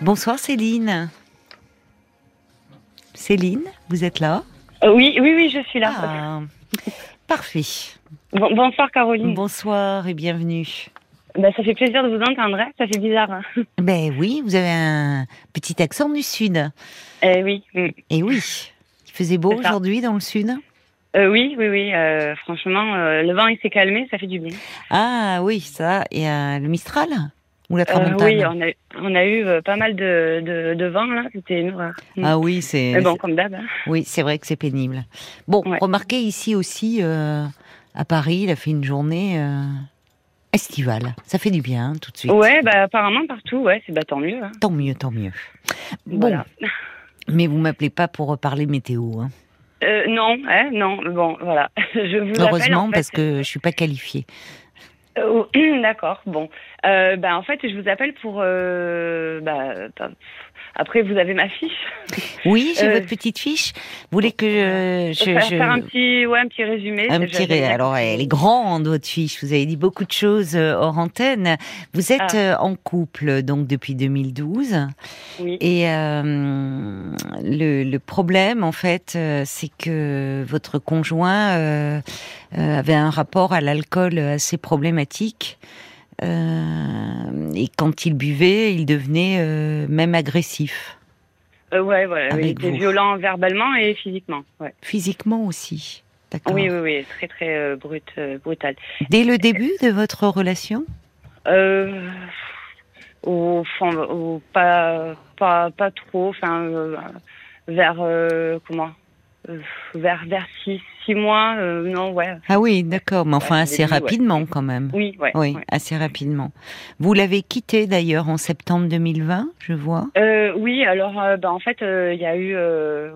Bonsoir Céline. Céline, vous êtes là Euh, oui, oui, oui, je suis là. Ah, Parfait. Bon- bonsoir Caroline. Bonsoir et bienvenue. Bah, ça fait plaisir de vous entendre, hein. ça fait bizarre. hein. Ben oui, vous avez un petit accent du sud. Eh oui. Et oui, il faisait beau aujourd'hui dans le sud Euh, oui, oui, oui. euh, franchement, euh, le vent il s'est calmé, ça fait du bien. Ah oui, ça, et le Mistral? Ou la Euh, Tramontane oui, on a, on a eu euh, pas mal de, de, de vent là, c'était. Mm. Ah oui, c'est Mais bon, comme d'hab. hein. oui, c'est vrai que c'est pénible. Bon, Ouais. remarquez ici aussi, euh, à Paris, il a fait une journée estivale. Ça fait du bien, hein, tout de suite. Ouais, bah apparemment partout, ouais, c'est bah tant mieux. hein. Tant mieux, tant mieux. Bon, Voilà. mais vous m'appelez pas pour reparler météo. Hein. Euh, non, hein, non, bon, voilà. Je vous Heureusement, en fait, parce que je suis pas qualifiée. Euh, D'accord, bon. Euh, bah, en fait, je vous appelle pour... euh, bah, après, vous avez ma fiche. Oui, j'ai Euh, votre petite fiche. Vous voulez que je, je- faire, je- faire un petit, ouais, un petit résumé. un petit ré- Alors, elle est grande votre fiche. Vous avez dit beaucoup de choses euh, hors antenne. Vous êtes Ah. euh, en couple donc depuis 2012. Oui. Et euh, le, le problème, en fait, c'est que votre conjoint euh, avait un rapport à l'alcool assez problématique. Euh, et quand il buvait, il devenait euh, même agressif, Euh, ouais, voilà. Il était vous. violent verbalement et physiquement. Ouais. physiquement aussi. D'accord. Oui, oui, oui. Très, très euh, brut, euh, brutal. Dès le début de votre relation? Euh, au fond, au- pas, pas, pas trop. Enfin, vers, comment? Vers, vers six, six mois. euh, non, ouais. Ah oui, d'accord, mais enfin Ouais, assez ouais. rapidement quand même. Oui, ouais. Oui, assez rapidement. Vous l'avez quitté d'ailleurs en septembre 2020, je vois. Euh, oui, alors euh, bah, en fait, euh, il y a eu, euh,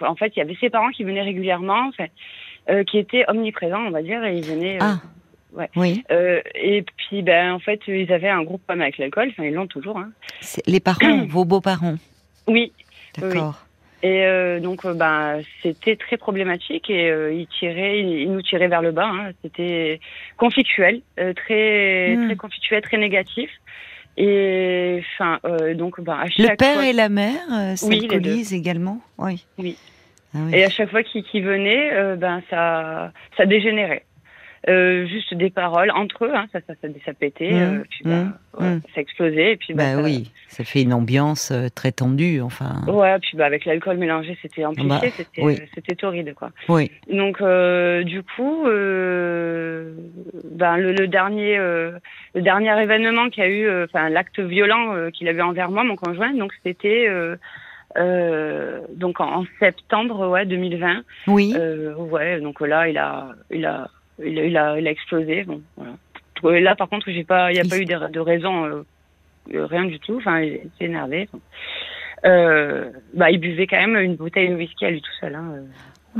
en fait, il y avait ses parents qui venaient régulièrement, enfin, euh, qui étaient omniprésents, on va dire, et ils venaient. euh, Ah. Oui, euh, et puis, ben, en fait, ils avaient un gros problème avec l'alcool, enfin, ils l'ont toujours. Hein. les parents, vos beaux-parents. Oui. D'accord. Et euh, donc, euh, ben, c'était très problématique et euh, ils tiraient, ils, ils nous tiraient vers le bas. Hein. C'était conflictuel, euh, très, Hmm. très conflictuel, très négatif. Et enfin, euh, donc, ben, à Le chaque père fois, et la mère euh, Oui, les également Oui. Oui. Ah oui. Et à chaque fois qu'ils qu'ils venaient, euh, ben ça, ça dégénérait. Euh, juste des paroles entre eux, hein, ça, ça, ça, ça pétait, Mmh, euh, puis ben, mmh, ouais, mmh. ça explosait, et puis ben, Bah ça- oui, ça fait une ambiance euh, très tendue, enfin. Ouais, puis bah, avec l'alcool mélangé, c'était amplifié, Bah, c'était, oui. euh, c'était torride, quoi. Oui. Donc, euh, du coup, euh, ben, le, le dernier, euh, le dernier événement qu'il y a eu, enfin l'acte violent euh, qu'il a eu envers moi, mon conjoint, donc c'était euh, euh, donc en, en septembre, ouais, 2020. Oui. Euh, ouais, donc là, il a, il a, il a, il a, il a explosé. Bon, voilà. Euh, Là, par contre, j'ai pas, il n'y a pas eu de, de raison, euh, euh, rien du tout. Enfin, il s'est énervé. Euh, bah, il buvait quand même une bouteille de whisky à lui tout seul. Hein.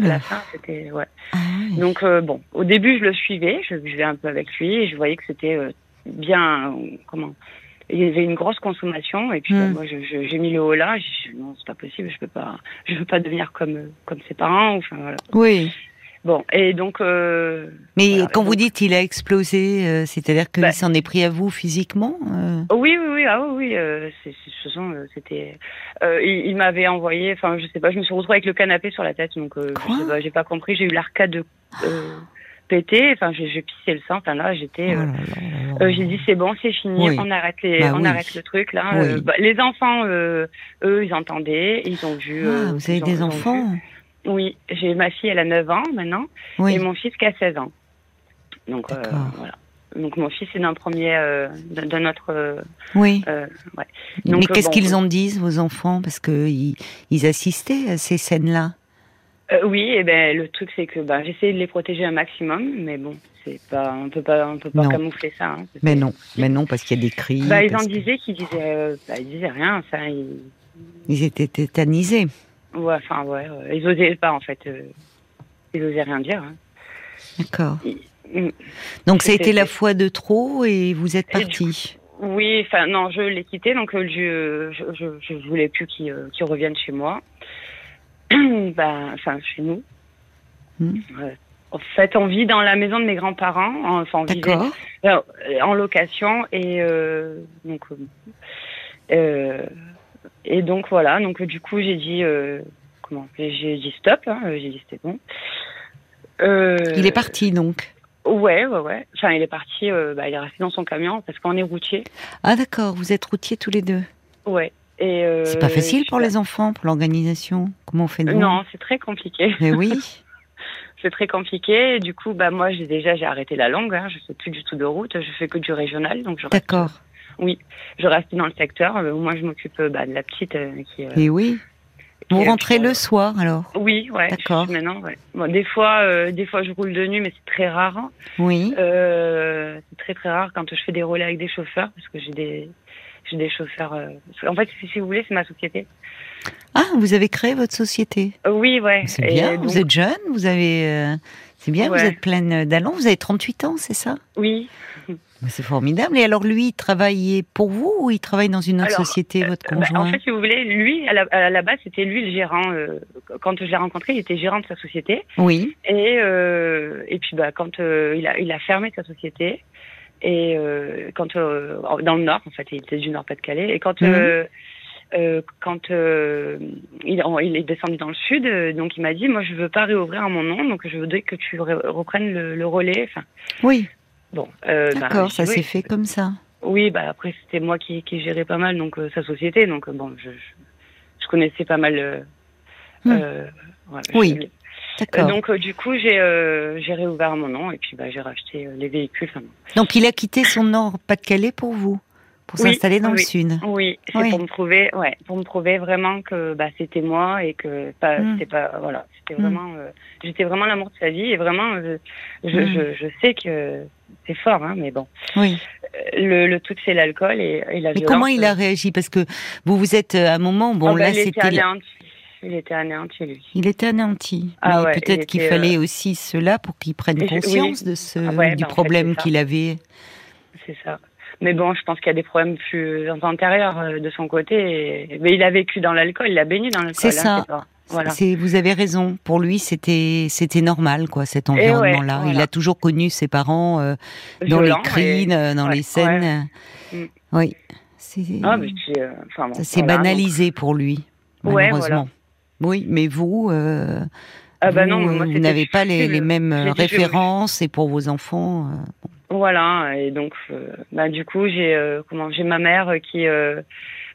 À la fin, c'était ouais. Ah oui. Donc bon, au début, je le suivais, je buvais un peu avec lui, et je voyais que c'était bien, comment. Il y avait une grosse consommation, et puis Mm. bah, moi, j'ai mis le haut là. J'ai non, c'est pas possible, je peux pas, je veux pas devenir comme comme ses parents. Enfin voilà. Oui. Bon, et donc. Euh, Mais Voilà, quand vous dites il a explosé, euh, c'est-à-dire qu'il Bah- s'en est pris à vous physiquement euh oui, oui, oui, ah oui, oui, euh, euh, c'était. Euh, il, il m'avait envoyé, enfin, je sais pas, je me suis retrouvée avec le canapé sur la tête, donc euh, sais pas, j'ai pas compris, j'ai eu l'arcade euh, pété, enfin, j'ai, j'ai pissé le sang, enfin là, j'étais. Oh j'ai dit c'est bon, c'est fini, Oui. on arrête les, Bah on oui. arrête le truc là. Oui. Euh, bah, les enfants, euh, eux, ils entendaient, ils ont vu. Ah, vous avez des enfants vu. Oui, j'ai ma fille, elle a 9 ans maintenant, Oui. et mon fils qui a 16 ans. Donc euh, voilà. Donc mon fils est d'un premier, euh, de, de notre, euh, Oui. euh, ouais. Mais Donc, qu'est-ce bon, qu'ils en disent, vos enfants? Parce que ils, ils assistaient à ces scènes-là. Oui, et ben le truc c'est que ben j'essaie de les protéger un maximum, mais bon, c'est pas, on peut pas, on peut pas Non. camoufler ça. hein. Mais non, mais non, parce qu'il y a des cris. Bah, ils en disaient qu'ils disaient, bah, ils disaient rien, enfin ils, Ils étaient tétanisés. Ouais, enfin ouais, ouais, ils osaient pas en fait, euh, ils osaient rien dire. hein. D'accord. Donc ça a été la fois de trop et vous êtes du parti. Oui, enfin non, je l'ai quitté, donc euh, je, je, je, je voulais plus qu'il euh, qu'il revienne chez moi. ben, enfin chez nous. Hmm. Ouais. En fait, on vit dans la maison de mes grands-parents, enfin on vivait D'accord. euh, en location et euh, donc euh, et donc voilà, donc du coup j'ai dit comment J'ai dit stop, hein, j'ai dit c'était bon. il est parti donc. Ouais, ouais, ouais. Enfin, il est parti, bah, il est resté dans son camion parce qu'on est routier. Ah d'accord, vous êtes routier tous les deux. Ouais. Et c'est pas facile pour les enfants, pour l'organisation. Comment on fait Non, c'est très compliqué. Mais oui. c'est très compliqué. Et du coup, bah moi, j'ai déjà j'ai arrêté la langue. Hein. Je fais plus du tout de route. Je fais que du régional, donc D'accord. Oui, je reste dans le secteur. Euh, moi, je m'occupe bah, de la petite euh, qui. Euh, Et oui. Vous rentrez le soir alors Oui, ouais. D'accord. Maintenant, ouais. Bon, des fois, des fois, je roule de nuit, mais c'est très rare. Oui. c'est très très rare quand je fais des relais avec des chauffeurs, parce que j'ai des j'ai des chauffeurs. En fait, si, vous voulez, c'est ma société. Ah, vous avez créé votre société Oui, ouais. C'est bien. Vous êtes jeune, vous avez. C'est bien, vous êtes pleine d'allons. Vous avez 38 ans, c'est ça? Oui. C'est formidable. Et alors, lui, il travaillait pour vous ou il travaille dans une autre société, votre euh, bah, conjoint En fait, si vous voulez, lui, à la, base, c'était lui le gérant. Euh, quand je l'ai rencontré, il était gérant de sa société. Oui. Et, euh, et puis, bah, quand il, a, il a fermé sa société, et quand dans le Nord, en fait, il était du Nord-Pas-de-Calais, et quand. Mhm. quand il, il, est descendu dans le sud, donc il m'a dit, moi je veux pas réouvrir à mon nom, donc je voudrais que tu reprennes le, le relais. Enfin, oui. Bon, euh, bah, D'accord, ça s'est fait comme ça. Oui, bah après c'était moi qui, qui gérais pas mal donc euh, sa société, donc euh, bon, je, je, connaissais pas mal. Hmm. oui. D'accord. donc du coup j'ai j'ai réouvert mon nom et puis bah, j'ai racheté les véhicules. donc il a quitté son Nord Pas-de-Calais pour vous pour s'installer dans le sud. Oui, c'est pour me prouver, ouais, pour me prouver vraiment que bah, c'était moi et que pas, hmm. c'était pas, voilà, c'était hmm. vraiment, j'étais vraiment l'amour de sa vie et vraiment, je, je, je, sais que c'est fort, hein, mais bon. Oui. Euh, le, tout, c'est l'alcool et, et, la Mais comment il a réagi? Parce que vous, vous êtes euh, à un moment, bon, oh, là, c'était. Il était anéanti, lui. Il était anéanti. Ah, ouais, peut-être qu'il fallait euh, aussi cela pour qu'il prenne conscience de ce, ah du bah, problème qu'il avait. C'est ça. Mais bon, je pense qu'il y a des problèmes plus antérieurs de son côté. Mais il a vécu dans l'alcool, il a baigné dans l'alcool. C'est hein, ça. Voilà. Vous avez raison. Pour lui, c'était c'était normal, quoi, cet eh environnement-là. Il a toujours connu ses parents euh, dans les cris, euh, dans les scènes. Mm. Oui. Ah, euh, ça s'est banalisé pour lui, malheureusement. Oui, mais vous, ah bah non, vous n'avez pas les, les mêmes références et pour vos enfants. Voilà, et donc, bah, du coup, j'ai comment j'ai ma mère qui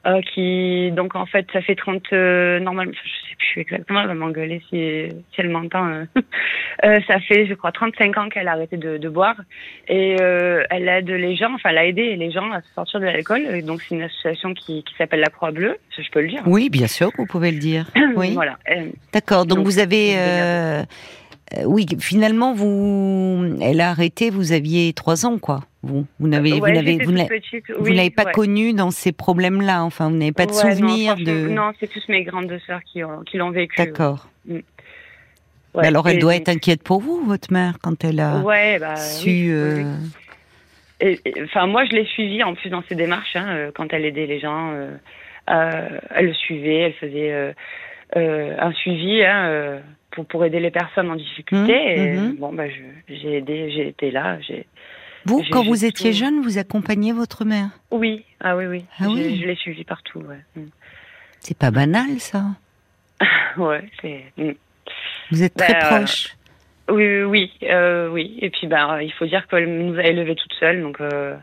euh, qui donc en fait ça fait 30 euh, normalement je sais plus exactement elle va m'engueuler si, si elle m'entend euh. euh, ça fait je crois 35 ans qu'elle a arrêté de, de boire. Et euh, elle aide les gens enfin elle a aidé les gens à sortir de l'alcool. Donc c'est une association qui, qui s'appelle la Croix Bleue je peux le dire. Oui bien sûr vous pouvez le dire. Oui. Voilà. D'accord. Donc, donc, vous avez oui, finalement, vous, elle a arrêté. Vous aviez trois ans, quoi. Vous, vous n'avez, vous n'avez, vous n'avez pas connu dans ces problèmes-là. Enfin, vous n'avez pas de souvenir de. Non, c'est tous mes grandes sœurs qui, qui l'ont vécu. D'accord. Mm. alors, elle doit être inquiète pour vous, votre mère, quand elle a bah, su. Euh, enfin, moi, je l'ai suivie en plus dans ses démarches hein, euh, quand elle aidait les gens. elle le suivait, elle faisait un suivi. Hein, pour, pour aider les personnes en difficulté. Mmh, et mmh. bon, bah, j'ai aidé, j'ai été là. J'ai, vous, quand vous étiez jeune, vous accompagniez votre mère? Oui, ah oui, oui. Ah oui. Je l'ai suivie partout. Ouais. Mmh. C'est pas banal, ça. ouais, c'est. Vous êtes très bah, proche. oui, oui, euh, oui. Et puis, bah, il faut dire qu'elle nous a élevés toute seule, donc. Euh,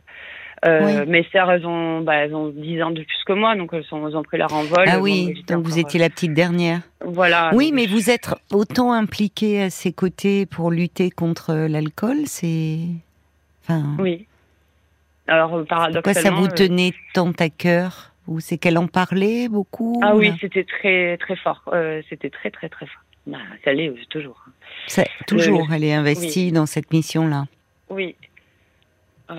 euh, mes sœurs, elles ont, bah, elles ont 10 ans de plus que moi, donc elles, sont, elles ont pris leur envol. Ah oui, donc vous étiez la petite dernière. Voilà. Oui, mais vous êtes autant impliquée à ses côtés pour lutter contre l'alcool, c'est. Enfin. Oui. Alors, paradoxalement. Pourquoi ça vous euh, tenait tant à cœur Ou c'est qu'elle en parlait beaucoup Ah oui, c'était très, très fort. Euh, c'était très, très, très fort. Bah, ça l'est toujours. toujours, elle est investie dans cette mission-là. Oui,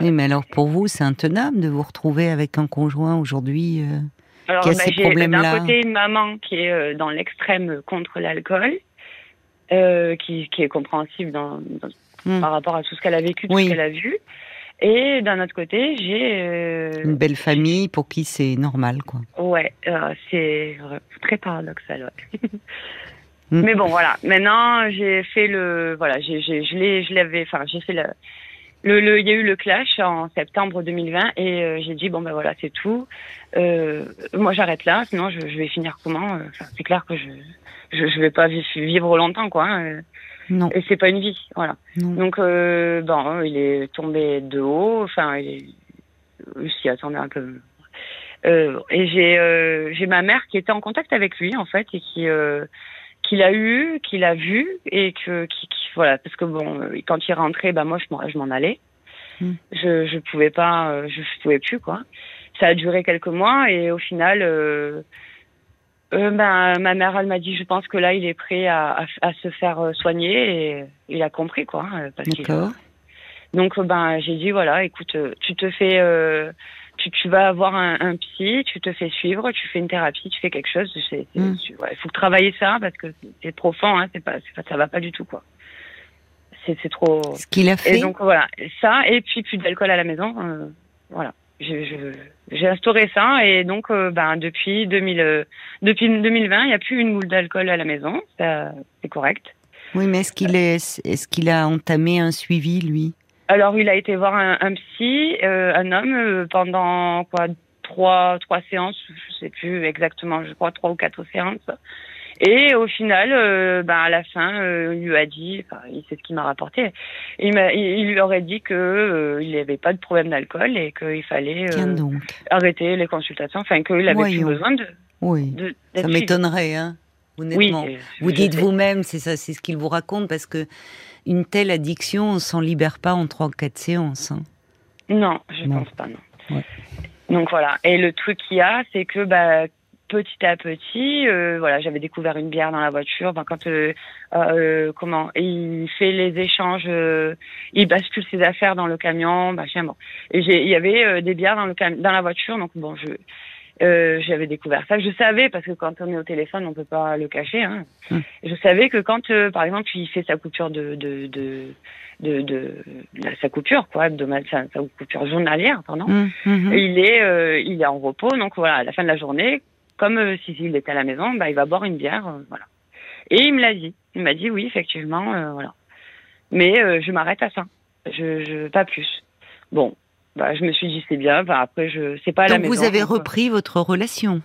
oui, mais alors pour vous, c'est intenable de vous retrouver avec un conjoint aujourd'hui euh, qui a bah, ces problèmes-là. D'un côté, une maman qui est euh, dans l'extrême contre l'alcool, euh, qui, qui, est compréhensible dans, hmm. par rapport à tout ce qu'elle a vécu, tout ce qu'elle a vu. Et d'un autre côté, j'ai une belle famille pour qui c'est normal, quoi. Ouais, c'est très paradoxal. Ouais. Hmm. Mais bon, voilà. Maintenant, j'ai fait le, voilà, j'ai, je l'ai, je l'avais, enfin, j'ai fait le, le, le, il y a eu le clash en septembre 2020 et euh, j'ai dit bon ben voilà c'est tout. Euh, moi j'arrête là, sinon je, je, vais finir comment euh, enfin, C'est clair que je, je, je vais pas vivre longtemps quoi. Hein, non. Et c'est pas une vie, voilà. Non. Donc euh, bon, il est tombé de haut, enfin il, il s'y attendait un peu. Euh, et j'ai j'ai ma mère qui était en contact avec lui en fait et qui qu'il a eu, qu'il a vu et que qui, qui, voilà parce que bon quand il rentrait bah moi je m'en allais. Mm. Je je pouvais pas je pouvais plus quoi. Ça a duré quelques mois et au final euh, euh, ben ma mère elle m'a dit je pense que là il est prêt à, à, à se faire soigner et il a compris quoi parce D'accord. Donc ben j'ai dit voilà écoute tu te fais euh, tu, tu vas avoir un, un, psy, tu te fais suivre, tu fais une thérapie, tu fais quelque chose. Il Mm. ouais, faut travailler ça parce que c'est profond, hein, c'est pas, pas, ça va pas du tout quoi. C'est trop. Ce qu'il a fait. Et donc voilà, ça et puis plus d'alcool à la maison, euh, voilà. J'ai instauré ça et donc euh, ben depuis 2000, euh, depuis 2020, il n'y a plus une boule d'alcool à la maison, c'est correct. Oui, mais est-ce qu'il est, est-ce qu'il a entamé un suivi lui? Alors, il a été voir un, un psy, euh, un homme, euh, pendant quoi trois trois séances, je sais plus exactement, je crois trois ou quatre séances. Et au final, euh, ben à la fin, euh, il lui a dit, enfin, il sait ce qu'il m'a rapporté. Il, m'a, il, il, lui aurait dit que euh, il n'y avait pas de problème d'alcool et qu'il fallait arrêter les consultations, enfin qu'il avait Voyons. plus besoin de. Oui. de Ça m'étonnerait, hein. Honnêtement. Oui, vous dites vous-même, c'est ça, c'est ce qu'il vous raconte, parce que une telle addiction, on s'en libère pas en trois ou quatre séances. Hein. Non, je Non. pense pas, non. Ouais. Donc voilà. Et le truc qu'il y a, c'est que bah, petit à petit, euh, voilà, j'avais découvert une bière dans la voiture. Ben, quand euh, euh, comment il fait les échanges, euh, il bascule ses affaires dans le camion, machin. Bon, et il y avait euh, des bières dans le cam- dans la voiture, donc bon, je euh, j'avais découvert ça. Je savais parce que quand on est au téléphone, on peut pas le cacher. Hein. Mm. Je savais que quand, euh, par exemple, il fait sa coupure de de de de, de, de- sa coupure quoi, hebdomadaire, sa, sa coupure journalière, pardon. Hum, hum, hum. Il est euh, il est en repos, donc voilà, à la fin de la journée, comme euh, si il était à la maison, bah il va boire une bière, voilà. Et il me l'a dit. Il m'a dit oui, effectivement, euh, voilà. Mais euh, je m'arrête à ça. Je, je pas plus. Bon, bah je me suis dit c'est bien. Bah, après je c'est pas à la Donc maison. vous avez euh, repris votre relation.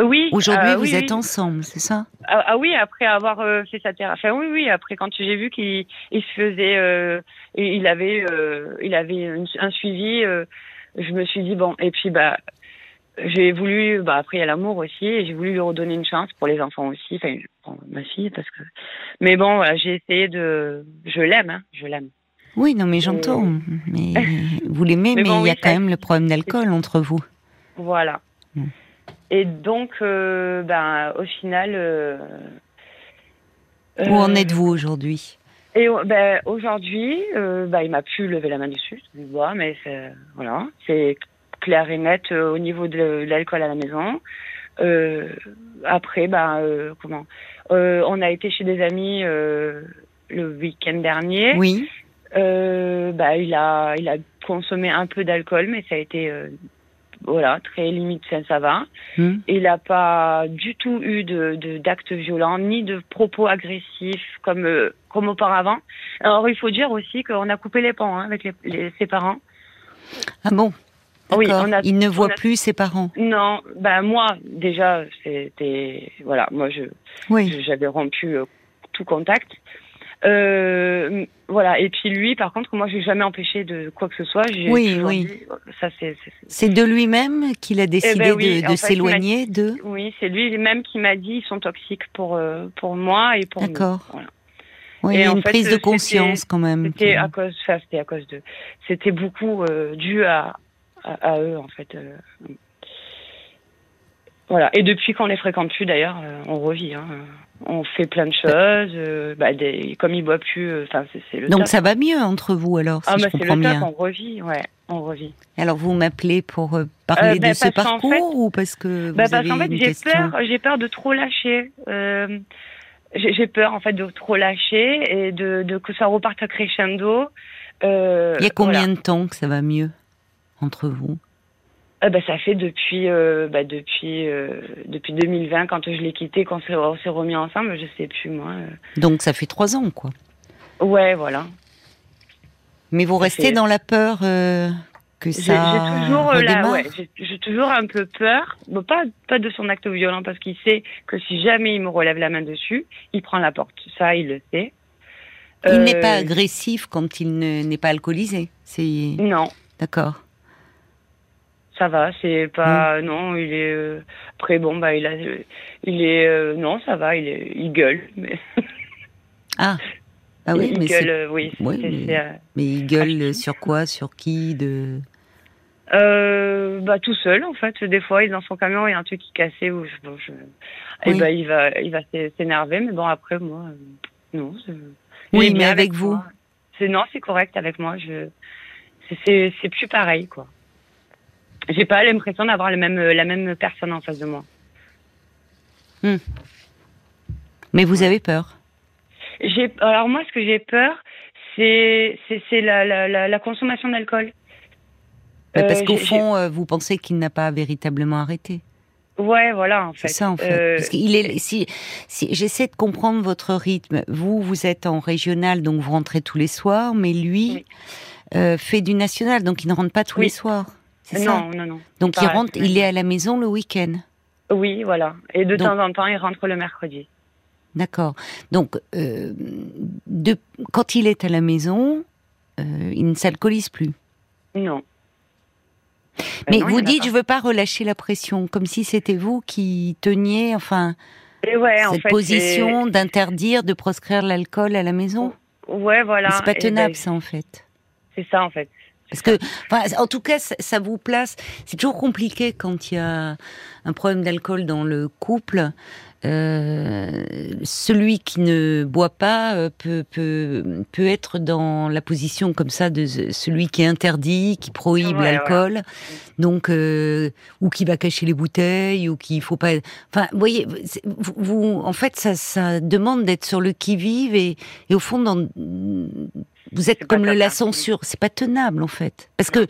Oui. Aujourd'hui, euh, vous oui, êtes oui. ensemble, c'est ça? Ah, ah oui, après avoir euh, fait sa thérapie. Enfin, oui, oui. Après, quand j'ai vu qu'il il se faisait, euh, il avait, euh, il avait une- un suivi, euh, je me suis dit bon. Et puis bah, j'ai voulu, bah après il y a l'amour aussi, et j'ai voulu lui redonner une chance pour les enfants aussi. Enfin, pour ma fille parce que. Mais bon, voilà, j'ai essayé de, je l'aime, hein, je l'aime. Oui, non, mais j'entends. Mais vous l'aimez, mais, Mais bon, il y a quand même le problème d'alcool entre vous. Voilà. Et donc, euh, ben, au final. euh, Où en euh, êtes-vous aujourd'hui? Et euh, ben, aujourd'hui, euh, bah, il m'a pu lever la main dessus, je vois, mais c'est, voilà, c'est clair et net euh, au niveau de, de l'alcool à la maison. Euh, après, euh, comment? Euh, On a été chez des amis euh, le week-end dernier. Oui. Euh, bah, il a, il a consommé un peu d'alcool, mais ça a été, euh, voilà, très limite, ça, ça va. Hum. Il n'a pas du tout eu de d'actes violents ni de propos agressifs comme euh, comme auparavant. Alors il faut dire aussi qu'on a coupé les ponts hein, avec les, les- ses parents. Ah bon? Oui, D'accord. on a- Il ne voit on a- plus ses parents. Non, ben moi déjà c'était voilà moi je Oui. j'avais rompu euh, tout contact. Euh, voilà et puis lui par contre moi je l'ai jamais empêché de quoi que ce soit. J'ai Oui, oui. dit, ça c'est c'est- de lui-même qu'il a décidé ben oui, de, s'éloigner de. oui c'est lui même qui m'a dit ils sont toxiques pour euh, pour moi et pour. D'accord. Voilà. Oui, Et il y a en une fait, prise de conscience quand même. C'était à cause, enfin, c'était à cause de, c'était beaucoup euh, dû à, à, à eux en fait. Voilà. Et depuis qu'on les fréquente plus d'ailleurs, euh, on revit. Hein. On fait plein de choses. euh, bah, des, comme ils boivent plus, euh, enfin c'est, c'est le Donc top. ça va mieux entre vous alors, si ah bah c'est le top, bien. on revit, ouais, on revit. Alors vous m'appelez pour euh, parler de ben, ce parce qu'en parcours ou parce que vous Bah, parce avez qu'en fait j'ai peur, j'ai peur de trop lâcher. J'ai, peur en fait de trop lâcher et de, de que ça reparte à crescendo. Il y a combien voilà. de temps que ça va mieux entre vous? Ah bah, ça fait depuis euh, bah, depuis euh, depuis 2020 quand je l'ai quitté quand on s'est- s'est remis ensemble je sais plus moi euh. Donc ça fait trois ans quoi. ouais voilà Mais vous restez dans la peur euh, que ça j'ai toujours euh, redémarre ouais, j'ai j'ai toujours un peu peur, bon, pas pas de son acte violent parce qu'il sait que si jamais il me relève la main dessus, il prend la porte. Ça, il le sait. Il Euh, n'est pas agressif quand il ne- n'est pas alcoolisé. C'est Non, d'accord. Ça va, c'est pas Mm. non, il est euh, après bon bah il a il est euh, non, ça va, il est il gueule mais Ah, ah oui, il mais, gueule oui, mais- euh, mais il gueule sur quoi, sur qui, de. Euh, bah tout seul en fait. Des fois, il est dans son camion, il y a un truc qui est cassé ou je, bon, je... et bah il va, il va s'é- s'énerver. Mais bon après moi, euh, non. Oui, mais avec vous. C'est non, c'est correct avec moi. Je, c'est plus pareil quoi. J'ai pas l'impression d'avoir la même la même personne en face de moi. Mais vous avez peur? J'ai alors moi ce que j'ai peur, c'est c'est la, la la la consommation d'alcool. Mais parce Euh, qu'au fond, euh, vous pensez qu'il n'a pas véritablement arrêté. Ouais, voilà en fait. C'est ça en fait. Euh, Parce qu'il est, si, si j'essaie de comprendre votre rythme, vous, vous êtes en régional, donc vous rentrez tous les soirs, mais lui Oui. euh, fait du national, donc il ne rentre pas tous Oui. les soirs. C'est ça. non, non, non. Donc il rentre, il est à la maison le week-end. Oui, voilà. Et de Donc- temps en temps, il rentre le mercredi. D'accord. Donc, euh, de, quand il est à la maison, euh, il ne s'alcoolise plus. Non. Mais Ben non, vous dites, je veux pas relâcher la pression, comme si c'était vous qui teniez, enfin, Et ouais, en cette fait, position d'interdire, de proscrire l'alcool à la maison. Ouais, voilà. Mais c'est pas ben, tenable, ça, en fait. C'est ça, en fait. Parce que, enfin, en tout cas, ça, ça vous place. C'est toujours compliqué quand il y a un problème d'alcool dans le couple. Euh, celui qui ne boit pas euh, peut, peut, peut être dans la position comme ça de ce- celui qui est interdit, qui prohibe Ouais, l'alcool, donc euh, ou qui va cacher les bouteilles, ou qui faut pas. Enfin, vous voyez, vous, vous- en fait, ça, ça demande d'être sur le qui vive et, et au fond, dans, vous êtes comme le la censure. C'est pas tenable en fait, parce que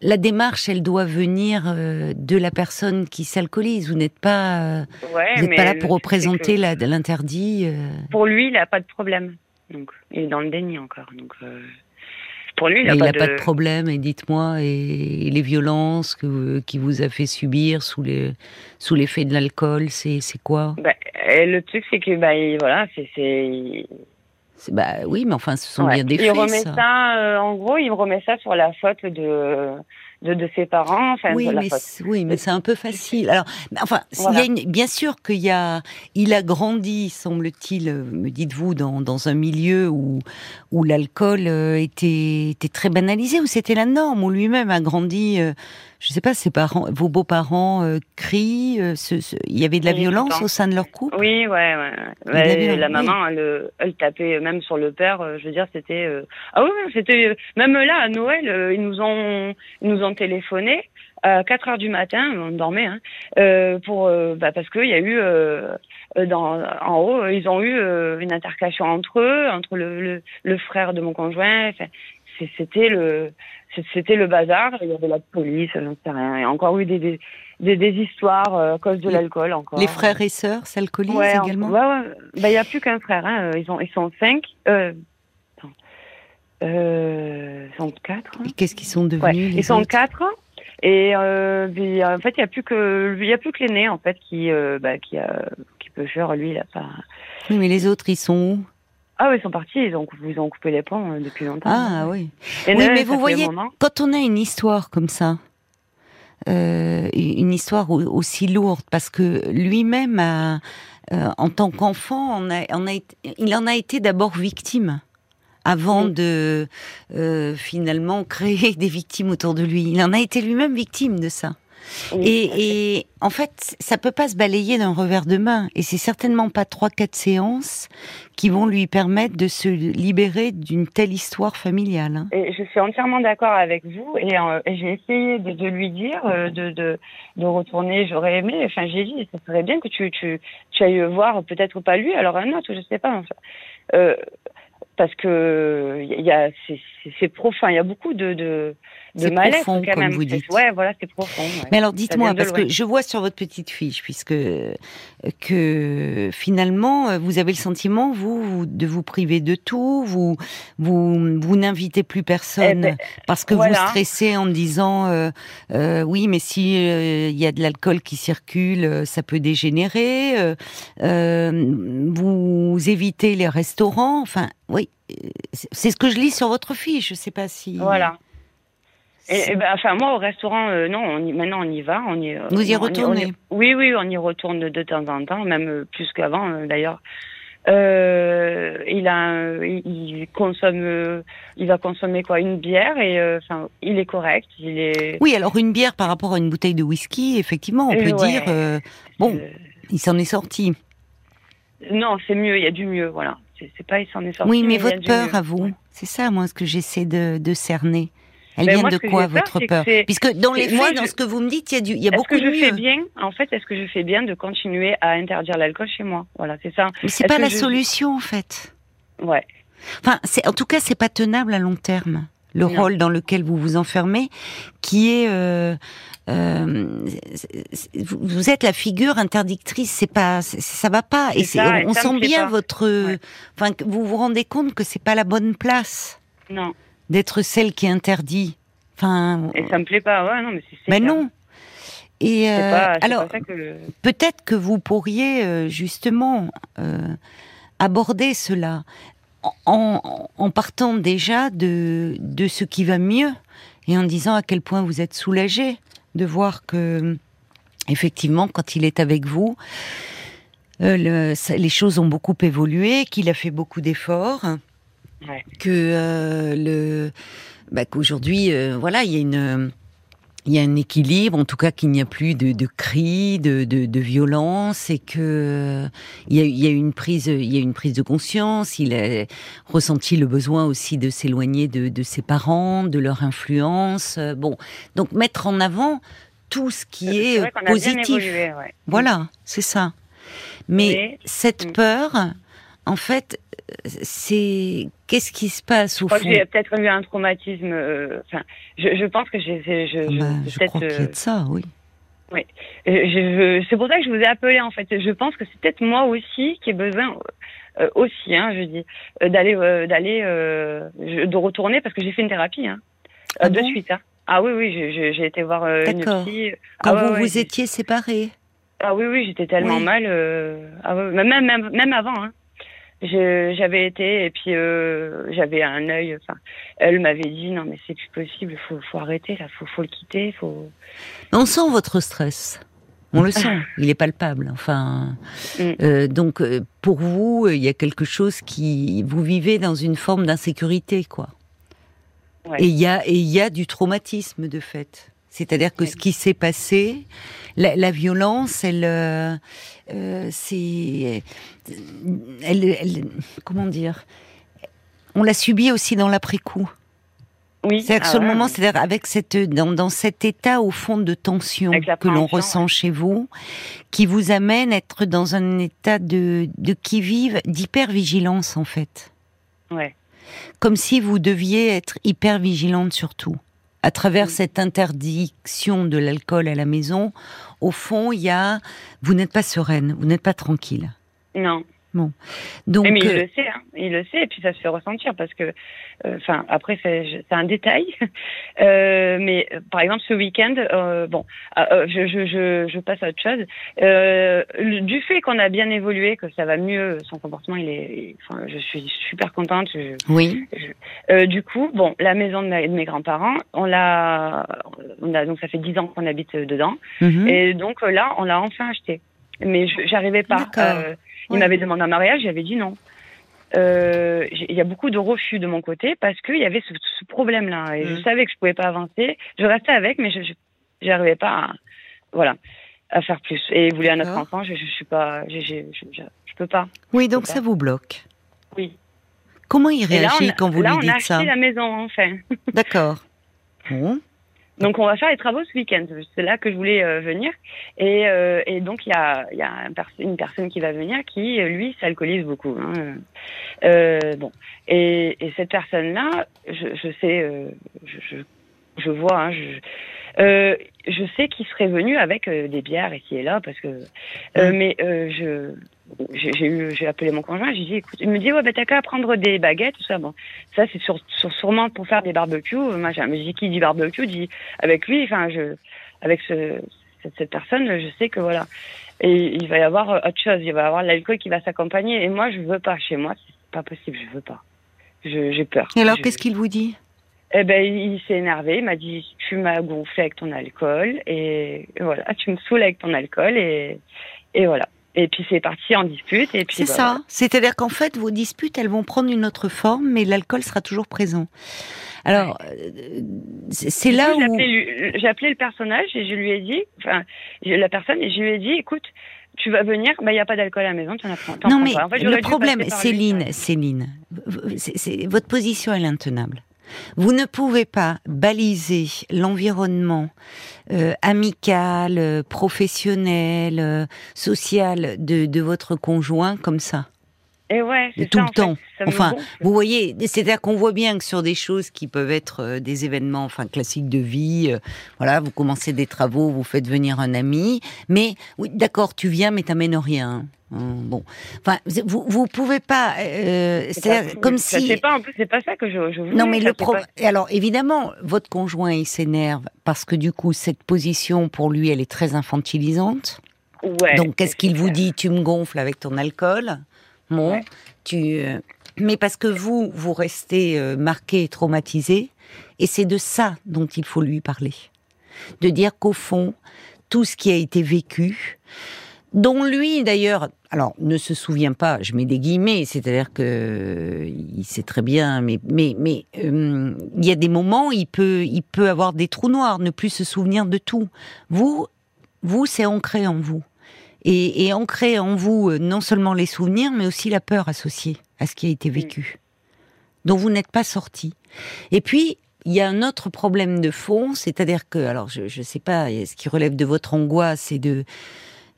la démarche, elle doit venir euh, de la personne qui s'alcoolise. Vous n'êtes pas, euh, Ouais, vous mais pas là pour représenter l'interdit. euh. Pour lui, il a pas de problème. Donc, il est dans le déni encore. Donc, pour lui, il Mais a il pas n'a de... pas de problème. Et dites-moi, et, et les violences que qui vous a fait subir sous les sous l'effet de l'alcool, c'est quoi? Bah, le truc, c'est que, bah, il- voilà, C'est- Bah oui, mais enfin, ce sont Ouais. bien des il faits. remet ça. ça, euh, en gros, il remet ça sur la faute de, de, de ses parents. Enfin, Oui, la mais faute. oui, mais c'est un peu facile. Alors, enfin, s'il y a une- bien sûr qu'il y a, il a grandi, semble-t-il, euh, me dites-vous, dans, dans un milieu où où l'alcool euh, était était très banalisé, où c'était la norme, où lui-même a grandi. euh, je sais pas, ses parents, vos beaux-parents euh, crient. euh, ce- ce- il y avait de la Oui, violence au sein de leur couple? Oui, ouais, ouais. la maman, elle, euh, elle tapait même sur le père. euh, Je veux dire, c'était. euh, Ah oui, c'était. Même là, à Noël, ils nous ont, ils nous ont téléphoné à 4 heures du matin. On dormait, hein, euh, pour, euh, bah, parce qu'il y a eu euh, dans, en haut, ils ont eu euh, une intercation entre eux, entre le, le, le frère de mon conjoint. C'était le, c'était le bazar. Il y avait la police, j'en sais rien. Il y a encore eu des, des, des, des histoires euh, à cause de l'alcool encore. Les frères et sœurs s'alcoolisent Ouais, également. Ouais, ouais. Bah, il y a plus qu'un frère. Hein. Ils sont, ils sont cinq. Euh, attends. Euh, ils sont quatre. hein. Et qu'est-ce qu'ils sont devenus les ils sont quatre. Et euh, puis, en fait, il y a plus que, il y a plus que l'aîné en fait qui, euh, bah, qui a, qui peut faire. Lui, il a pas. Oui, mais les autres, ils sont où? Ah oui, ils sont partis. Ils ont, ils ont coupé les ponts euh, depuis longtemps. Ah oui. Et Oui, là, mais vous voyez, quand on a une histoire comme ça, euh, une histoire au- aussi lourde, parce que lui-même, a, euh, en tant qu'enfant, on a, on a été- il en a été d'abord victime avant Oui. de finalement créer des victimes autour de lui. Il en a été lui-même victime de ça. Oui, Et, et en fait, ça peut pas se balayer d'un revers de main. Et c'est certainement pas trois, quatre séances qui vont lui permettre de se libérer d'une telle histoire familiale. hein. Et je suis entièrement d'accord avec vous et, euh, j'ai essayé de, de lui dire euh, de, de, de retourner. J'aurais aimé. Enfin, j'ai dit, ça serait bien que tu, tu, tu ailles voir peut-être pas lui, alors un autre, je sais pas. Enfin, euh, parce que il y a c'est profond. Il y a beaucoup de, de C'est profond, comme vous dites. Ouais, voilà, c'est profond. Mais alors, dites-moi, parce que je vois sur votre petite fiche, puisque que finalement, vous avez le sentiment, vous, de vous priver de tout, vous, vous, vous n'invitez plus personne eh ben, parce que vous stressez en disant, euh, euh, oui, mais si euh, il y a de l'alcool qui circule, ça peut dégénérer. vous évitez les restaurants. Enfin, oui, c'est ce que je lis sur votre fiche. Je sais pas si. Voilà. Et, ben, enfin, moi, au restaurant, euh, non, on y, maintenant on y va. On y, euh, Vous y retournez Oui, oui, on y retourne de, temps en temps, même euh, plus qu'avant d'ailleurs. Euh, il a, il, consomme, il va consommer quoi, une bière et enfin, il est correct. Il est. Oui, alors une bière par rapport à une bouteille de whisky, effectivement, on peut dire, bon, il s'en est sorti. Non, c'est mieux, il y a du mieux, voilà. C'est pas il s'en est sorti. Oui, mais, votre peur à vous, c'est ça, moi, ce que j'essaie de, de cerner. Elle ben, vient de quoi votre peur, Puisque dans les faits, dans ce que vous me dites, il y a, du, il y a beaucoup que je fais bien En fait, est-ce que je fais bien de continuer à interdire l'alcool chez moi? Voilà, c'est ça. Mais c'est pas la solution en fait. Ouais. Enfin, c'est en tout cas, c'est pas tenable à long terme. Le rôle dans lequel vous vous enfermez, qui est euh, euh, vous êtes la figure interdictrice, c'est pas, ça va pas. Et on, sent bien votre, enfin, vous vous rendez compte que c'est pas la bonne place. Non d'être celle qui interdit. Enfin. Et ça me plaît pas, ouais, non, mais c'est. Mais non. Et euh, alors, peut-être que vous pourriez euh, justement euh, aborder cela en, en, partant déjà de, de ce qui va mieux et en disant à quel point vous êtes soulagé de voir que, effectivement, quand il est avec vous, le, les choses ont beaucoup évolué, qu'il a fait beaucoup d'efforts que euh, le, bah, qu'aujourd'hui, euh, voilà, il y a une il y a un équilibre, en tout cas qu'il n'y a plus de, de cris, de, de, de, violence, et que il y, a, il y a une prise, il y a une prise de conscience. Il a ressenti le besoin aussi de s'éloigner de, de ses parents, de leur influence. Bon, donc mettre en avant tout ce qui est, positif. Voilà, c'est ça. Mais, cette mm. peur, en fait, c'est qu'est-ce qui se passe au je fond J'ai peut-être eu un traumatisme. Euh, enfin, je, je, pense que j'ai. Je, bah, je crois qu'il y a de ça, oui. Oui, c'est pour ça que je vous ai appelé en fait. Je pense que c'est peut-être moi aussi qui ai besoin euh, aussi, hein, je dis, euh, d'aller, d'aller, de retourner parce que j'ai fait une thérapie, hein, ah de suite. Hein. Ah oui, oui, j'ai été voir une psy. Quand ah vous vous étiez séparés? Ah oui, oui, j'étais tellement mal. Ah, même, même, même avant. Hein j'avais été et puis euh, j'avais un œil. Enfin, elle m'avait dit non mais c'est plus possible, faut faut arrêter là, faut faut le quitter, faut. On sent votre stress. On le sent, il est palpable. Enfin, mm. euh, donc euh, pour vous, il y a quelque chose qui vous vivez dans une forme d'insécurité, quoi. Ouais. Et il y a et il y a du traumatisme de fait. C'est-à-dire que ce qui s'est passé, la, la, violence, elle, euh, euh c'est, elle, elle, comment dire, on l'a subie aussi dans l'après-coup. Oui. C'est-à-dire que sur le ah moment, c'est-à-dire avec cette, dans, dans, cet état au fond de tension que l'on ressent chez vous, qui vous amène à être dans un état de, de qui vive, d'hyper vigilance en fait. Ouais. Comme si vous deviez être hyper vigilante sur tout à travers cette interdiction de l'alcool à la maison, au fond, il y a, vous n'êtes pas sereine, vous n'êtes pas tranquille. Non. Bon. Donc, mais il euh, le sait, hein. il le sait, et puis ça se fait ressentir parce que, euh, enfin, après c'est un détail, euh, mais par exemple ce week-end, bon, je, je, je, je, passe à autre chose. du fait qu'on a bien évolué, que ça va mieux, son comportement, il est, enfin, je suis super contente. oui. du coup, bon, la maison de, mes grands-parents, on l'a, on a donc ça fait dix ans qu'on habite dedans, mhm. et donc là, on l'a enfin acheté mais j'arrivais pas. Euh, il m'avait demandé un mariage, j'avais dit non. Euh, il y a beaucoup de refus de mon côté parce qu'il y avait ce, ce problème-là et je mm. savais que je pouvais pas avancer. Je restais avec, mais je n'arrivais pas, à, voilà, à faire plus. Et il voulait un autre enfant, je, je, suis pas, je, je, je, peux pas. Oui, donc ça vous bloque. Oui. Comment il réagit quand vous lui dites ça Là, on a acheté la maison, enfin. D'accord. Bon. Donc on va faire les travaux ce week-end. C'est là que je voulais euh, venir. Et, euh, et, donc il y a, y a une personne qui va venir qui, euh, lui, s'alcoolise beaucoup. Hein. Euh, bon. Et, et, cette personne-là, je, je sais, je, je, je vois. Hein, je, euh, je sais qu'il serait venu avec euh, des bières ici et là parce que. Euh, mais euh, je j'ai eu j'ai appelé mon conjoint j'ai dit écoute il me dit ouais bah t'as qu'à prendre des baguettes tout ça. Bon ça c'est sur, sur, sûrement pour faire des barbecues moi j'ai dit qui dit barbecue dit avec lui enfin je avec ce cette, cette personne je sais que voilà. Et il va y avoir autre chose. Il va y avoir l'alcool qui va s'accompagner. Et moi je veux pas. Chez moi c'est pas possible. Je veux pas. J'ai peur. Et alors qu'est-ce qu'il vous dit? Eh ben, il s'est énervé. Il m'a dit, tu m'as gonflé avec ton alcool. Et voilà, tu me saoules avec ton alcool. Et, et voilà. Et puis c'est parti en dispute et puis. C'est bah, ça. C'est-à-dire qu'en fait, vos disputes, elles vont prendre une autre forme, mais l'alcool sera toujours présent. Alors, euh, c'est là coup, où... J'ai appelé le personnage et je lui ai dit, enfin, la personne, et je lui ai dit, écoute, tu vas venir, bah, il n'y a pas d'alcool à la maison, tu en prends. t'en Non, mais. En fait, le problème, Céline. Céline, c'est- votre position est intenable. Vous ne pouvez pas baliser l'environnement euh, amical, euh, professionnel, euh, social de, de votre conjoint comme ça. Et ouais, c'est tout ça, le fait, temps. Enfin. Vous voyez, c'est-à-dire qu'on voit bien que sur des choses qui peuvent être euh, des événements, enfin classiques de vie, euh, voilà, vous commencez des travaux, vous faites venir un ami, mais oui, d'accord, tu viens, mais t'amènes rien. Hum, Bon, enfin, vous vous pouvez pas, euh, C'est comme ça, si. C'est pas, en plus, c'est pas ça que je, je voulais. Non, mais ça, le problème. pas- Alors, évidemment, votre conjoint, il s'énerve parce que du coup, cette position, pour lui, elle est très infantilisante. Ouais, Donc, qu'est-ce qu'il vous dit? Tu me gonfles avec ton alcool. Bon, Ouais. tu. euh, Mais parce que vous, vous restez euh, marqué et traumatisé, et c'est de ça dont il faut lui parler. De dire qu'au fond, tout ce qui a été vécu, dont lui d'ailleurs, alors ne se souvient pas, je mets des guillemets, c'est-à-dire que euh, il sait très bien, mais mais mais euh, il y a des moments, il peut il peut avoir des trous noirs, ne plus se souvenir de tout. Vous, vous, c'est ancré en vous. Et, et ancré en vous euh, non seulement les souvenirs, mais aussi la peur associée à ce qui a été vécu, dont vous n'êtes pas sorti. Et puis, il y a un autre problème de fond, c'est-à-dire que, alors je ne sais pas, ce qui relève de votre angoisse et de,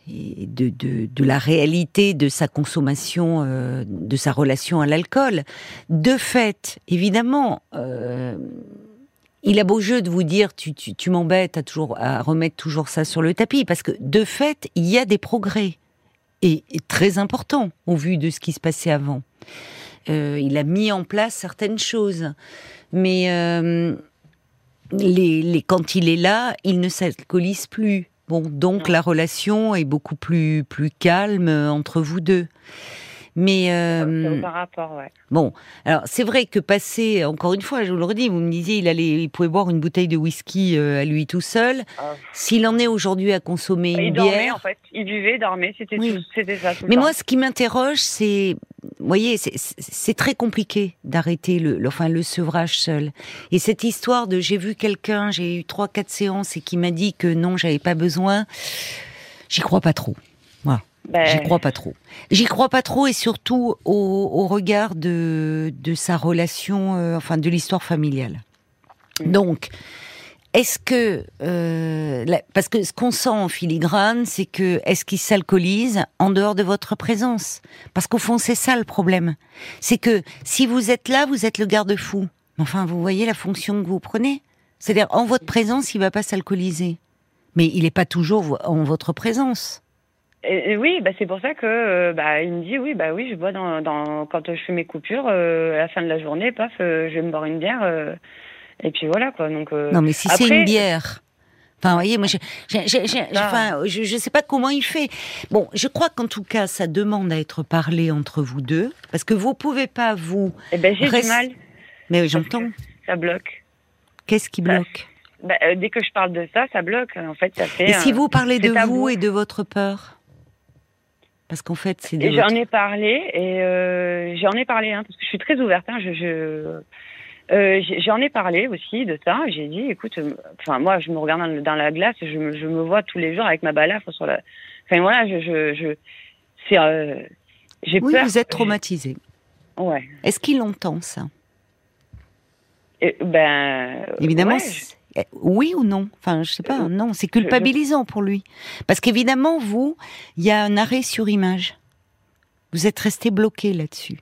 et de, de, de la réalité de sa consommation, euh, de sa relation à l'alcool. De fait, évidemment, euh, il a beau jeu de vous dire tu, tu, tu m'embêtes à toujours à remettre toujours ça sur le tapis parce que de fait il y a des progrès et, et très importants au vu de ce qui se passait avant. Euh, il a mis en place certaines choses, mais euh, les, les, quand il est là, il ne s'alcoolise plus. Bon, donc la relation est beaucoup plus plus calme entre vous deux. Mais euh, rapport, ouais. Bon, alors c'est vrai que passer, encore une fois, je vous le redis, vous me disiez, il allait, il pouvait boire une bouteille de whisky euh, à lui tout seul. Ah. S'il en est aujourd'hui à consommer il une dormait, bière. en fait. Il buvait, dormait, c'était Oui. c'était ça. tout Mais temps. moi, ce qui m'interroge, c'est, vous voyez, c'est très compliqué d'arrêter le, le- enfin, le sevrage seul. Et cette histoire de j'ai vu quelqu'un, j'ai eu trois, quatre séances et qui m'a dit que non, j'avais pas besoin, j'y crois pas trop. Ben, J'y crois pas trop. J'y crois pas trop et surtout au, au regard de, de sa relation, euh, enfin de l'histoire familiale. Mm. Donc, est-ce que euh, la- parce que ce qu'on sent en filigrane, c'est que est-ce qu'il s'alcoolise en dehors de votre présence? Parce qu'au fond, c'est ça le problème. C'est que si vous êtes là, vous êtes le garde-fou. Enfin, vous voyez la fonction que vous prenez. C'est-à-dire en votre présence, il va pas s'alcooliser, mais il n'est pas toujours en votre présence. Et, et oui, bah, c'est pour ça que euh, bah, il me dit oui, bah oui, je bois dans, dans quand je fais mes coupures euh, à la fin de la journée, paf, euh, je vais me boire une bière et puis voilà quoi. Donc Non, mais si c'est une bière. Enfin, vous voyez, moi, je, je, je, je- Ah. enfin, je, je sais pas comment il fait. Bon, je crois qu'en tout cas, ça demande à être parlé entre vous deux, parce que vous pouvez pas vous. eh ben, j'ai du mal, Mais j'entends. ça bloque. Qu'est-ce qui bloque? Bah, dès que je parle de ça, ça bloque. En fait, ça fait. Et si vous parlez de tabou. vous et de votre peur? Parce qu'en fait, c'est de Et votre... j'en ai parlé et euh, j'en ai parlé hein, parce que je suis très ouverte. Hein, je, je euh, j'en ai parlé aussi de ça. J'ai dit, écoute, euh, enfin moi, je me regarde dans, dans la glace, je me, je me vois tous les jours avec ma balafre sur la. Enfin voilà, je, je, je c'est, euh, j'ai Oui, peur. vous êtes traumatisé. Ouais. Est-ce qu'il entend ça? Et, ben. Évidemment, ouais, oui ou non? Enfin, je sais pas. Euh, Non, c'est culpabilisant pour lui. Parce qu'évidemment, vous, il y a un arrêt sur image. Vous êtes resté bloqué là-dessus.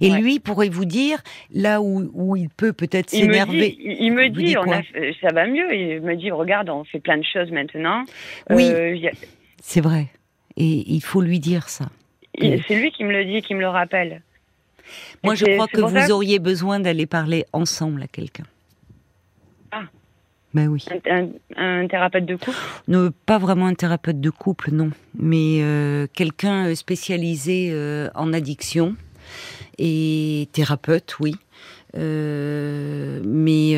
Et lui pourrait vous dire là où, où il peut peut-être s'énerver. Il, me dit, on a, ça va mieux. Il me dit, regarde, on fait plein de choses maintenant. Oui, euh, c'est vrai. Et il faut lui dire ça. C'est lui qui me le dit, qui me le rappelle. Moi, je crois que vous auriez besoin d'aller parler ensemble à quelqu'un. Ben oui. Un, thérapeute de couple? Ne, Pas vraiment un thérapeute de couple, non. Mais euh, quelqu'un spécialisé euh, en addiction et thérapeute, oui. Euh, mais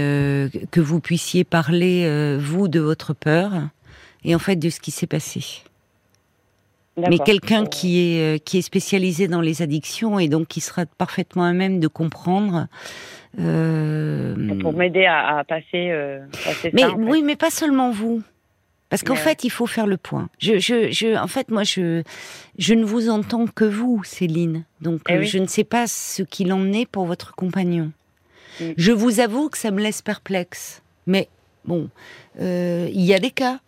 que vous puissiez parler, vous, de votre peur et en fait de ce qui s'est passé. Mais quelqu'un qui est qui est spécialisé dans les addictions et donc qui sera parfaitement à même de comprendre euh, pour m'aider à, passer, euh, mais oui, mais pas seulement vous. Parce qu'en fait, il faut faire le point. Je, je, je, en fait, moi, je, je ne vous entends que vous, Céline. Donc, eh euh, je ne sais pas ce qu'il en est pour votre compagnon. Mm. Je vous avoue que ça me laisse perplexe. Mais bon, il y a des cas.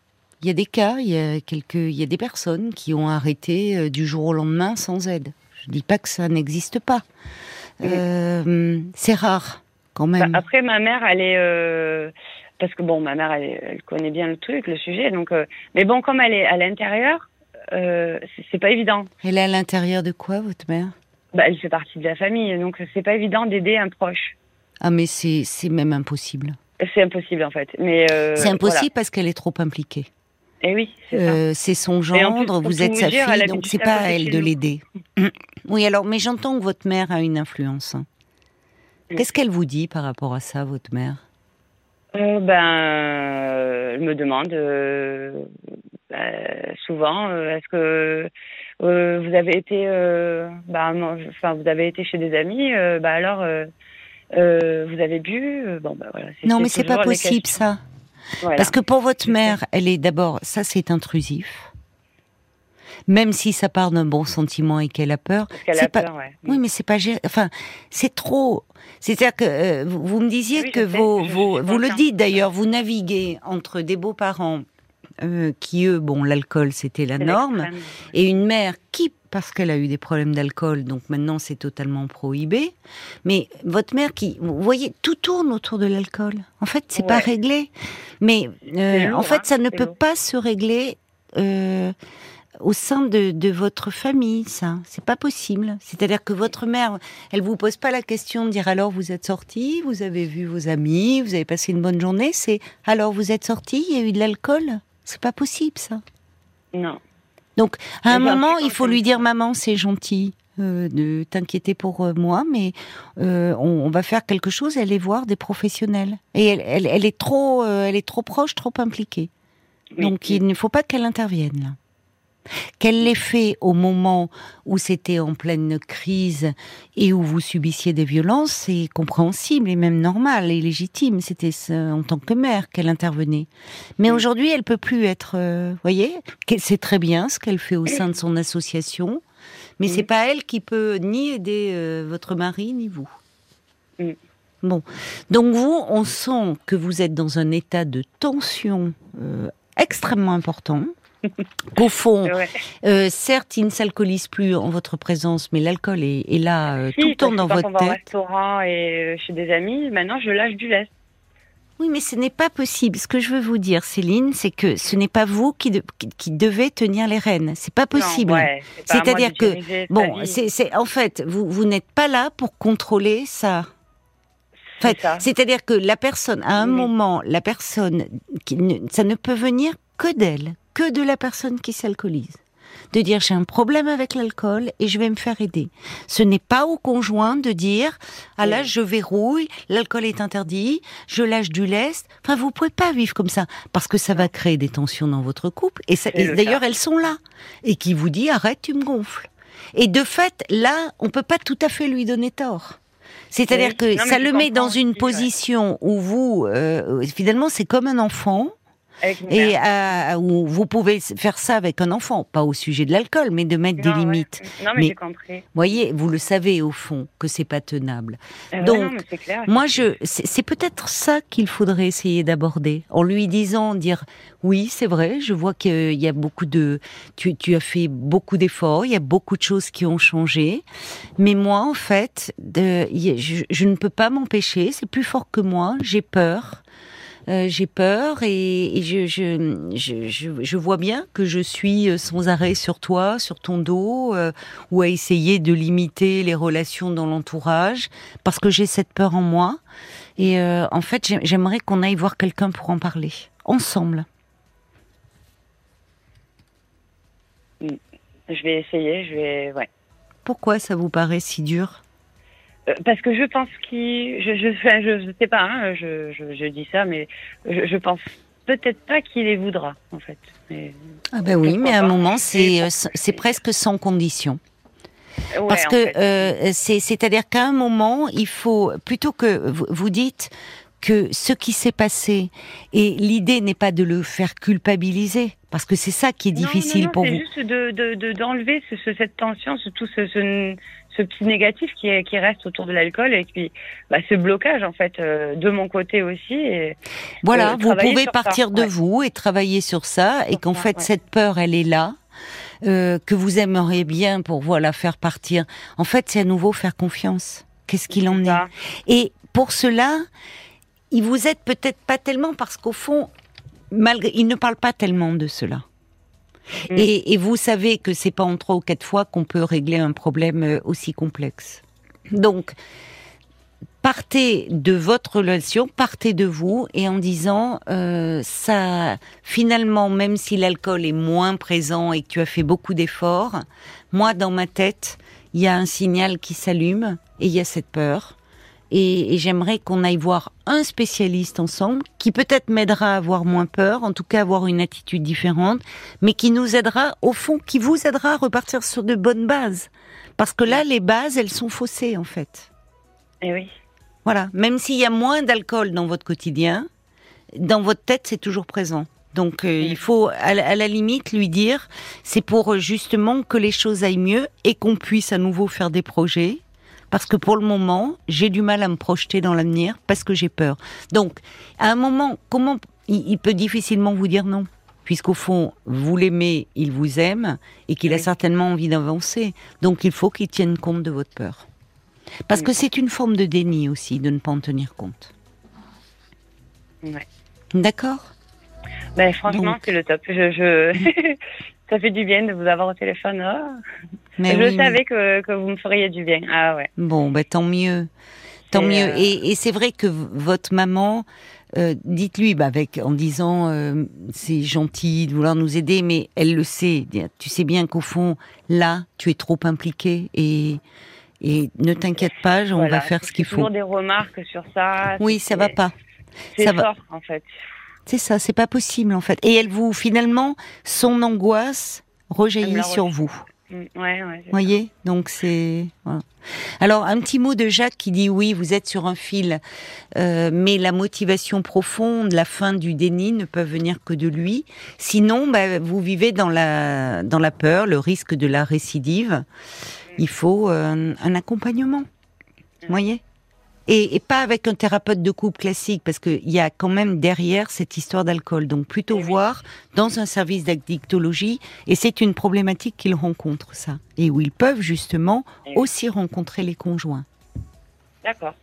Il y a des cas. Il y a quelques, il y a des personnes qui ont arrêté du jour au lendemain sans aide. Je dis pas que ça n'existe pas. Euh, c'est rare, quand même. Bah, après, ma mère, elle est. Euh, parce que bon, ma mère, elle, connaît bien le truc, le sujet. Donc, euh, mais bon, comme elle est à l'intérieur, c'est pas évident. Elle est à l'intérieur de quoi, votre mère? Bah, Elle fait partie de la famille, donc c'est pas évident d'aider un proche. Ah, mais c'est même impossible. C'est impossible, en fait. Mais c'est impossible parce qu'elle est trop impliquée. Et eh oui, c'est son gendre, vous êtes sa fille, donc c'est pas à elle de l'aider. Oui, alors, mais j'entends que votre mère a une influence. Hein. Qu'est-ce qu'elle vous dit par rapport à ça, votre mère? Euh, Ben, elle me demande euh, ben, souvent, euh, est-ce que vous avez été, ben, enfin, vous avez été chez des amis, ben alors, vous avez bu, bon, ben voilà. Non, mais c'est pas possible ça. Parce que pour votre mère, elle est d'abord, ça c'est intrusif. Même si ça part d'un bon sentiment et qu'elle a peur. c'est pas... Oui, mais c'est pas enfin c'est trop. C'est-à-dire que euh, vous, me disiez que vos, vos vous le dites d'ailleurs, vous naviguez entre des beaux-parents euh, qui eux, bon, l'alcool c'était la norme, et une mère qui parce qu'elle a eu des problèmes d'alcool, donc maintenant c'est totalement prohibé. Mais votre mère qui, vous voyez, tout tourne autour de l'alcool. En fait, c'est pas réglé. Mais euh, en fait, ça hein, ne peut pas se régler au sein de, votre famille, ça. C'est pas possible. C'est-à-dire que votre mère, elle vous pose pas la question de dire alors vous êtes sorti, vous avez vu vos amis, vous avez passé une bonne journée. C'est alors vous êtes sorti, il y a eu de l'alcool? C'est pas possible, ça. Non. Donc, à un moment, il faut lui dire maman, c'est gentil. Euh, de t'inquiéter pour euh, moi, mais euh, on, va faire quelque chose. Elle est voir des professionnels et elle, est trop, elle est trop proche, trop impliquée. Donc il ne faut pas qu'elle intervienne là. Qu'elle l'ait fait au moment où c'était en pleine crise et où vous subissiez des violences, c'est compréhensible et même normal et légitime. C'était en tant que mère qu'elle intervenait. Mais aujourd'hui, elle peut plus être. Euh, voyez, c'est très bien ce qu'elle fait au sein de son association, mais c'est pas elle qui peut ni aider euh, votre mari ni vous. Bon, donc vous, on sent que vous êtes dans un état de tension euh, extrêmement important. Qu'au fond, euh, certes, il ne s'alcoolise plus en votre présence, mais l'alcool est, là euh, tout le temps dans votre tête. Au restaurant et euh, chez des amis, maintenant je lâche du lait. Oui, mais ce n'est pas possible. Ce que je veux vous dire, Céline, c'est que ce n'est pas vous qui, qui, devez tenir les rênes. C'est pas possible. C'est-à-dire que bon, c'est en fait, vous vous n'êtes pas là pour contrôler ça. C'est-à-dire que la personne, à un moment, la personne, qui ça ne peut venir que d'elle, que de la personne qui s'alcoolise. De dire j'ai un problème avec l'alcool et je vais me faire aider. Ce n'est pas au conjoint de dire ah là je verrouille, l'alcool est interdit, je lâche du lest. Enfin vous pouvez pas vivre comme ça parce que ça va créer des tensions dans votre couple et, d'ailleurs elles sont là et qui vous dit arrête tu me gonfles. Et de fait là on peut pas tout à fait lui donner tort. C'est-à-dire que ça le met dans une position où vous, euh, finalement, c'est comme un enfant et vous pouvez faire ça avec un enfant, pas au sujet de l'alcool, mais de mettre des limites. Non, mais, j'ai compris. Voyez, vous le savez au fond que c'est pas tenable. Eh Donc, moi, je, c'est peut-être ça qu'il faudrait essayer d'aborder, en lui disant, dire, oui, c'est vrai, je vois qu'il y a beaucoup de, tu, tu as fait beaucoup d'efforts, il y a beaucoup de choses qui ont changé, mais moi, en fait, de, je, je ne peux pas m'empêcher, c'est plus fort que moi, j'ai peur euh, j'ai peur et, je, je, je, vois bien que je suis euh, sans arrêt sur toi, sur ton dos, euh, ou à essayer de limiter les relations dans l'entourage, parce que j'ai cette peur en moi. Et en fait, j'aimerais qu'on aille voir quelqu'un pour en parler, ensemble. Mm. Je vais essayer, je vais... Ouais. Pourquoi ça vous paraît si dur? Parce que je pense qu'il, je, je, je, sais pas, hein, je, je, je, dis ça, mais je, je pense peut-être pas qu'il les voudra, en fait. Mais, ah ben oui, mais à un moment, c'est euh, c'est presque sans condition. Parce que euh, c'est c'est-à-dire qu'à un moment, il faut plutôt que vous, dites que ce qui s'est passé et l'idée n'est pas de le faire culpabiliser parce que c'est ça qui est difficile non, non, pour vous. C'est juste de d'enlever de, ce, cette tension, ce, tout ce, ce, petit négatif qui, est, qui reste autour de l'alcool et puis bah, ce blocage en fait euh, de mon côté aussi. Et, voilà, euh, vous pouvez partir de vous et travailler sur ça et qu'en fait cette peur elle est là. Euh, que vous aimeriez bien pour voilà faire partir. En fait, c'est à nouveau faire confiance. Qu'est-ce qu'il en est? Et pour cela, il vous aide peut-être pas tellement parce qu'au fond, malgré, il ne parle pas tellement de cela. Mm. Et, vous savez que c'est pas en trois ou quatre fois qu'on peut régler un problème euh, aussi complexe. Donc, partez de votre relation, partez de vous, et en disant euh, ça, finalement, même si l'alcool est moins présent et que tu as fait beaucoup d'efforts, moi dans ma tête, il y a un signal qui s'allume et il y a cette peur et, j'aimerais qu'on aille voir un spécialiste ensemble qui peut-être m'aidera à avoir moins peur, en tout cas avoir une attitude différente, mais qui nous aidera, au fond, qui vous aidera à repartir sur de bonnes bases. Parce que là, les bases, elles sont faussées, en fait. Eh oui. Voilà. Même s'il y a moins d'alcool dans votre quotidien, dans votre tête, c'est toujours présent. Donc, euh, il faut, à la limite, lui dire, c'est pour justement que les choses aillent mieux et qu'on puisse à nouveau faire des projets parce que pour le moment, j'ai du mal à me projeter dans l'avenir parce que j'ai peur. Donc, à un moment, comment il, peut difficilement vous dire non puisqu'au fond, vous l'aimez, il vous aime, et qu'il a certainement envie d'avancer. Donc il faut qu'il tienne compte de votre peur. Parce que c'est une forme de déni aussi, de ne pas en tenir compte. Ouais. D'accord? Ben, Franchement, c'est le top. Je, ça fait du bien de vous avoir au téléphone. Oh. Je savais que, que, vous me feriez du bien. Ah ouais. Bon, ben tant mieux. Tant mieux. Euh, et, et c'est vrai que votre maman, euh, dites-lui, bah, avec en disant euh, c'est gentil de vouloir nous aider, mais elle le sait. Tu sais bien qu'au fond, là, tu es trop impliqué et et ne t'inquiète pas, on va faire ce qu'il faut. Toujours des remarques sur ça. Oui, ça va pas. C'est fort va. en fait. C'est ça, c'est pas possible en fait. Et elle vous, finalement, son angoisse rejaillit sur vous. Mm, ouais, ouais, voyez Donc c'est. Alors un petit mot de Jacques qui dit oui, vous êtes sur un fil, euh, mais la motivation profonde, la fin du déni ne peut venir que de lui. Sinon, bah, vous vivez dans la dans la peur, le risque de la récidive. Il faut euh, un accompagnement. Vous voyez et, pas avec un thérapeute de couple classique, parce qu'il y a quand même derrière cette histoire d'alcool. Donc plutôt voir dans un service d'addictologie, et c'est une problématique qu'ils rencontrent, ça, et où ils peuvent justement aussi rencontrer les conjoints. D'accord.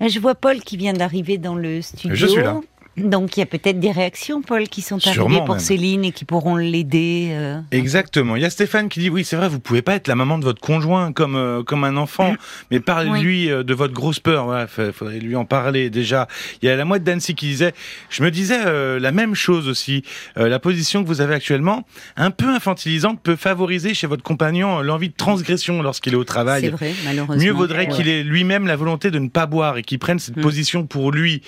Je vois Paul qui vient d'arriver dans le studio. Je suis là. Donc il y a peut-être des réactions, Paul, qui sont arrivées pour Céline et qui pourront l'aider. Euh. Exactement. Il y a Stéphane qui dit oui, c'est vrai, vous pouvez pas être la maman de votre conjoint comme euh, comme un enfant, mais parlez-lui euh, de votre grosse peur. Voilà, faudrait lui en parler déjà. Il y a la moitié d'Annecy qui disait, je me disais la même chose aussi. la position que vous avez actuellement, un peu infantilisante, peut favoriser chez votre compagnon l'envie de transgression lorsqu'il est au travail. C'est vrai, malheureusement. Mieux vaudrait qu'il ait lui-même la volonté de ne pas boire et qu'il prenne cette mm. position pour lui.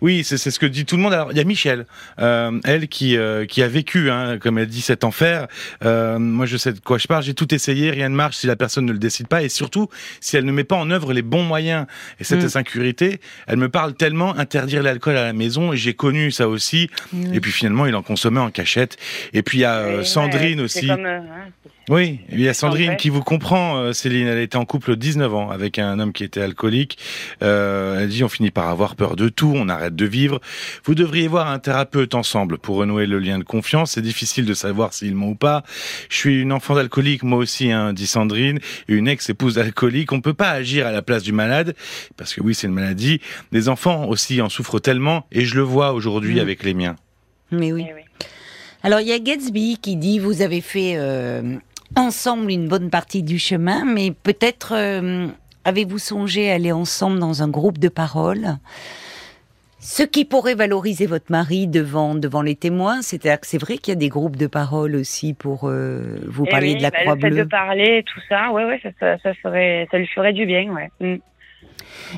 Oui, c'est ce que dit tout le monde. Alors, il y a Michel, euh, elle qui euh, qui a vécu, hein, comme elle dit, cet enfer. Euh, moi, je sais de quoi je parle. J'ai tout essayé, rien ne marche si la personne ne le décide pas, et surtout si elle ne met pas en œuvre les bons moyens. Et cette Mm. insécurité, elle me parle tellement interdire l'alcool à la maison. Et j'ai connu ça aussi. Et puis finalement, il en consommait en cachette. Et puis il y a Ouais, Sandrine aussi. comme, hein, Oui, il y a Sandrine qui vous comprend, euh, Céline. Elle était en couple 19 ans avec un homme qui était alcoolique. Euh, elle dit on finit par avoir peur de tout, on arrête de vivre. Vous devriez voir un thérapeute ensemble pour renouer le lien de confiance. C'est difficile de savoir s'il ment ou pas. Je suis une enfant d'alcoolique, moi aussi, hein, dit Sandrine, et une ex-épouse d'alcoolique. On peut pas agir à la place du malade, parce que oui, c'est une maladie. Les enfants aussi en souffrent tellement, et je le vois aujourd'hui Mm. avec les miens. Mais oui. eh oui. Alors il y a Gatsby qui dit vous avez fait euh, ensemble une bonne partie du chemin, mais peut-être euh, avez-vous songé à aller ensemble dans un groupe de parole ce qui pourrait valoriser votre mari devant devant les témoins, c'est-à-dire que c'est vrai qu'il y a des groupes de parole aussi pour euh, vous Eh parler oui, de la bah, Croix le fait de Bleue. parler, tout ça, ouais, ouais, ça, ça, ça ferait, ça lui ferait du bien, ouais. Mm.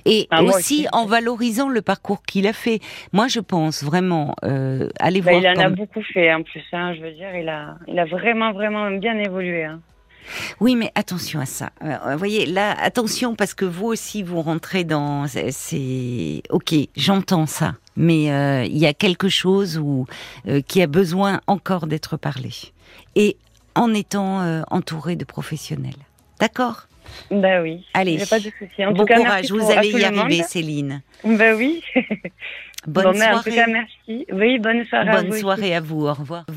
Et Ah, aussi aussi. en valorisant le parcours qu'il a fait. Moi, je pense vraiment euh, aller Bah, voir. il en a beaucoup fait en plus, hein, je veux dire, il a, il a vraiment, vraiment bien évolué. Hein. Oui, mais attention à ça. Euh, Vous voyez, là, attention parce que vous aussi, vous rentrez dans. c'est- ok, j'entends ça, mais euh, il y a quelque chose où euh, qui a besoin encore d'être parlé et en étant euh, entouré de professionnels. D'accord? Bah oui. Allez. Pas de souci. En Bon tout cas, courage, merci vous allez y arriver. Céline. Bah oui. Bonne Bon, mais En tout soirée. cas, merci. Oui, bonne soirée à vous. Bonne aussi. soirée à vous. Au revoir.